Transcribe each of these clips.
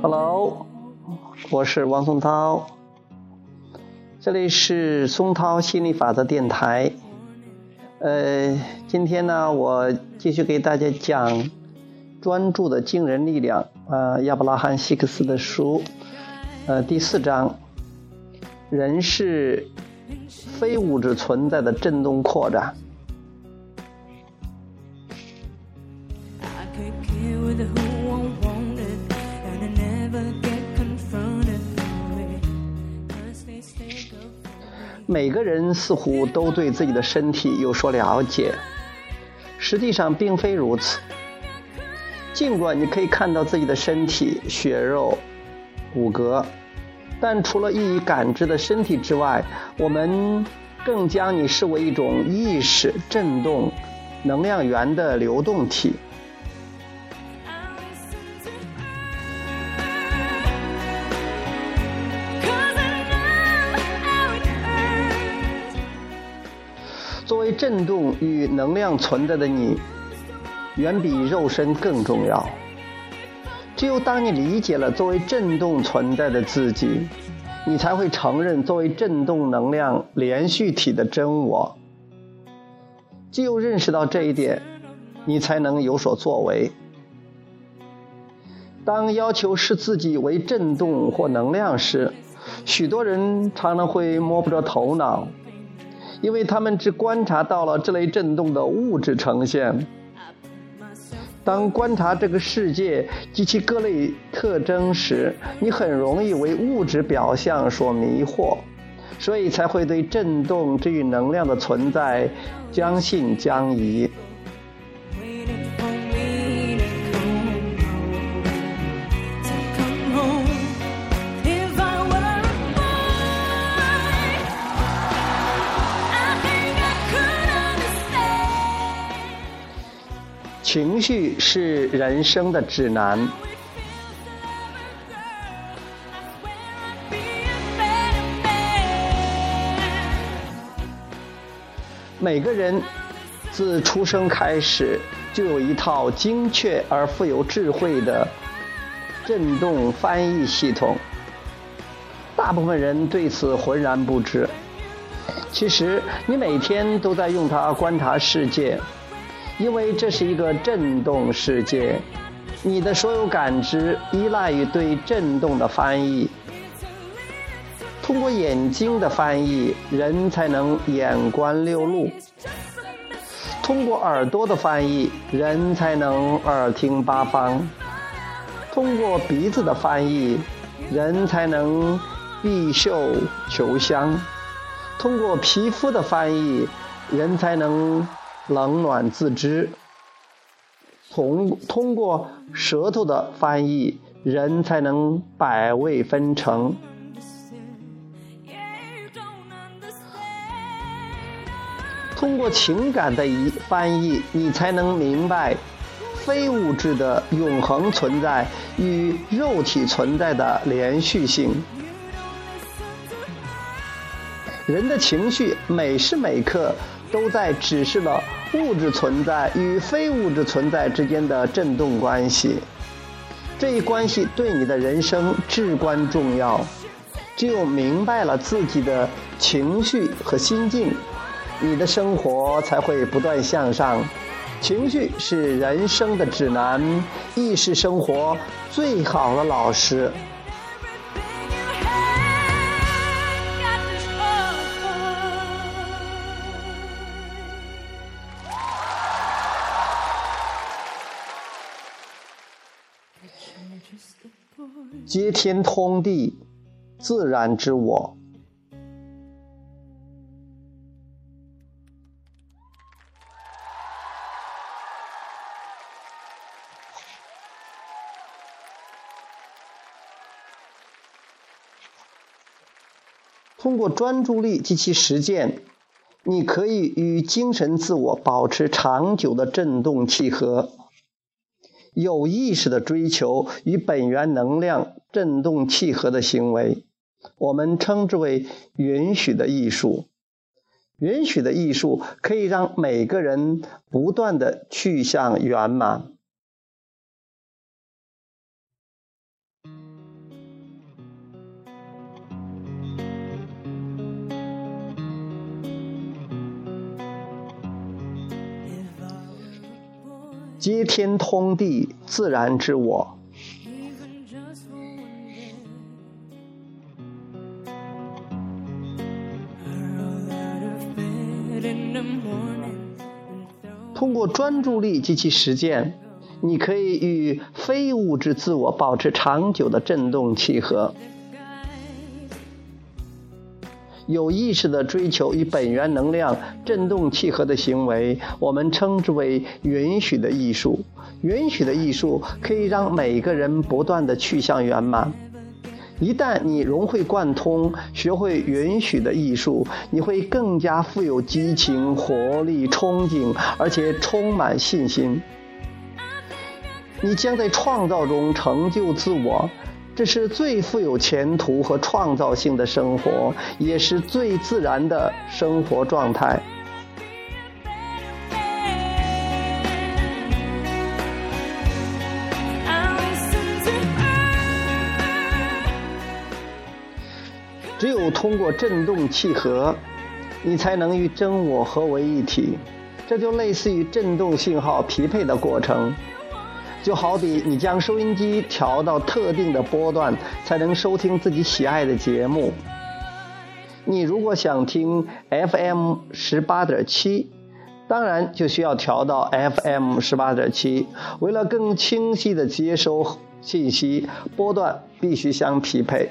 Hello，我是王松涛，这里是松涛心理法则电台。呃，今天呢，我继续给大家讲专注的惊人力量啊，亚伯拉罕·希克斯的书，呃，第四章，人是非物质存在的振动扩展。每个人似乎都对自己的身体有所了解，实际上并非如此。尽管你可以看到自己的身体、血肉、骨骼，但除了易于感知的身体之外，我们更将你视为一种意识、振动、能量源的流动体。振动与能量存在的你，远比肉身更重要。只有当你理解了作为振动存在的自己，你才会承认作为振动能量连续体的真我。只有认识到这一点，你才能有所作为。当要求视自己为振动或能量时，许多人常常会摸不着头脑。因为他们只观察到了这类震动的物质呈现，当观察这个世界及其各类特征时，你很容易为物质表象所迷惑，所以才会对震动这一能量的存在将信将疑。情绪是人生的指南。每个人自出生开始就有一套精确而富有智慧的振动翻译系统，大部分人对此浑然不知。其实，你每天都在用它观察世界。因为这是一个振动世界，你的所有感知依赖于对振动的翻译。通过眼睛的翻译，人才能眼观六路；通过耳朵的翻译，人才能耳听八方；通过鼻子的翻译，人才能闭嗅求香；通过皮肤的翻译，人才能。冷暖自知，从通过舌头的翻译，人才能百味纷呈；通过情感的一翻译，你才能明白非物质的永恒存在与肉体存在的连续性。人的情绪每时每刻。都在指示了物质存在与非物质存在之间的振动关系，这一关系对你的人生至关重要。只有明白了自己的情绪和心境，你的生活才会不断向上。情绪是人生的指南，亦是生活最好的老师。接天通地，自然之我。通过专注力及其实践，你可以与精神自我保持长久的振动契合。有意识的追求与本源能量振动契合的行为，我们称之为允许的艺术。允许的艺术可以让每个人不断的去向圆满。接天通地，自然之我。通过专注力及其实践，你可以与非物质自我保持长久的振动契合。有意识的追求与本源能量振动契合的行为，我们称之为允许的艺术。允许的艺术可以让每个人不断的去向圆满。一旦你融会贯通，学会允许的艺术，你会更加富有激情、活力、憧憬，而且充满信心。你将在创造中成就自我。这是最富有前途和创造性的生活，也是最自然的生活状态。只有通过振动契合，你才能与真我合为一体。这就类似于振动信号匹配的过程。就好比你将收音机调到特定的波段，才能收听自己喜爱的节目。你如果想听 FM 十八点七，当然就需要调到 FM 十八点七。为了更清晰的接收信息，波段必须相匹配。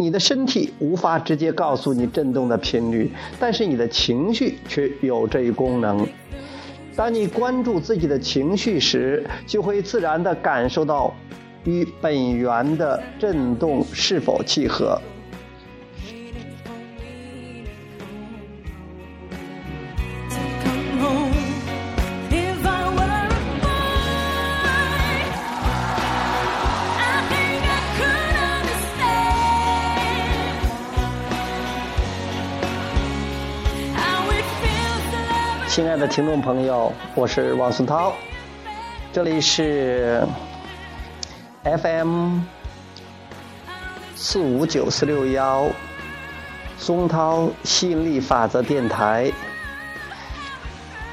你的身体无法直接告诉你震动的频率，但是你的情绪却有这一功能。当你关注自己的情绪时，就会自然地感受到与本源的震动是否契合。亲爱的听众朋友，我是王松涛，这里是 FM 四五九四六幺松涛吸引力法则电台。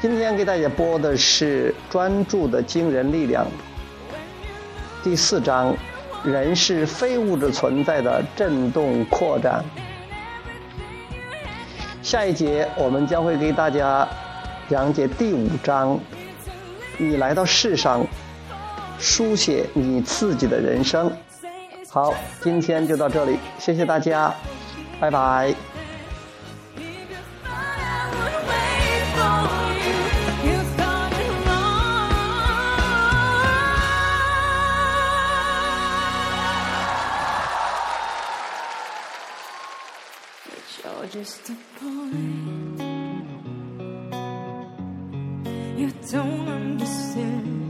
今天给大家播的是专注的惊人力量第四章：人是非物质存在的振动扩展。下一节我们将会给大家。讲解第五章，你来到世上，书写你自己的人生。好，今天就到这里，谢谢大家，拜拜。You don't understand.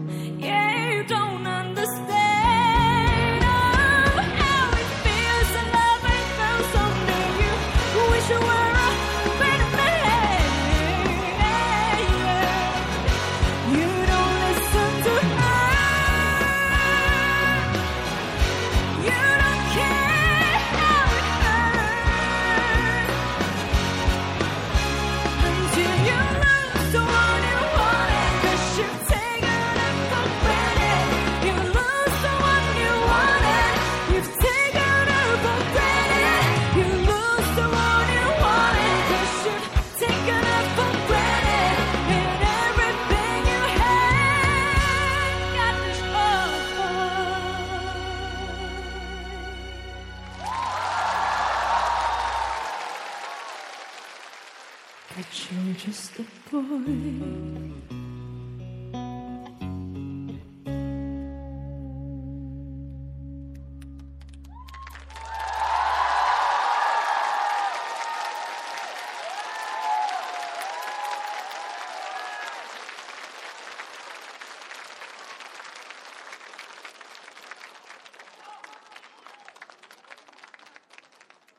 Boy.